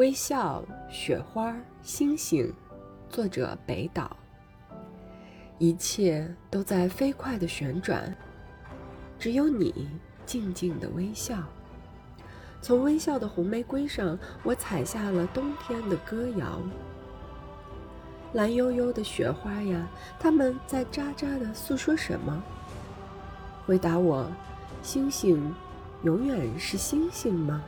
微笑、雪花、星星，作者北岛。一切都在飞快的旋转，只有你静静的微笑。从微笑的红玫瑰上，我采下了冬天的歌谣。蓝悠悠的雪花呀，它们在喳喳的诉说什么？回答我：星星永远是星星吗？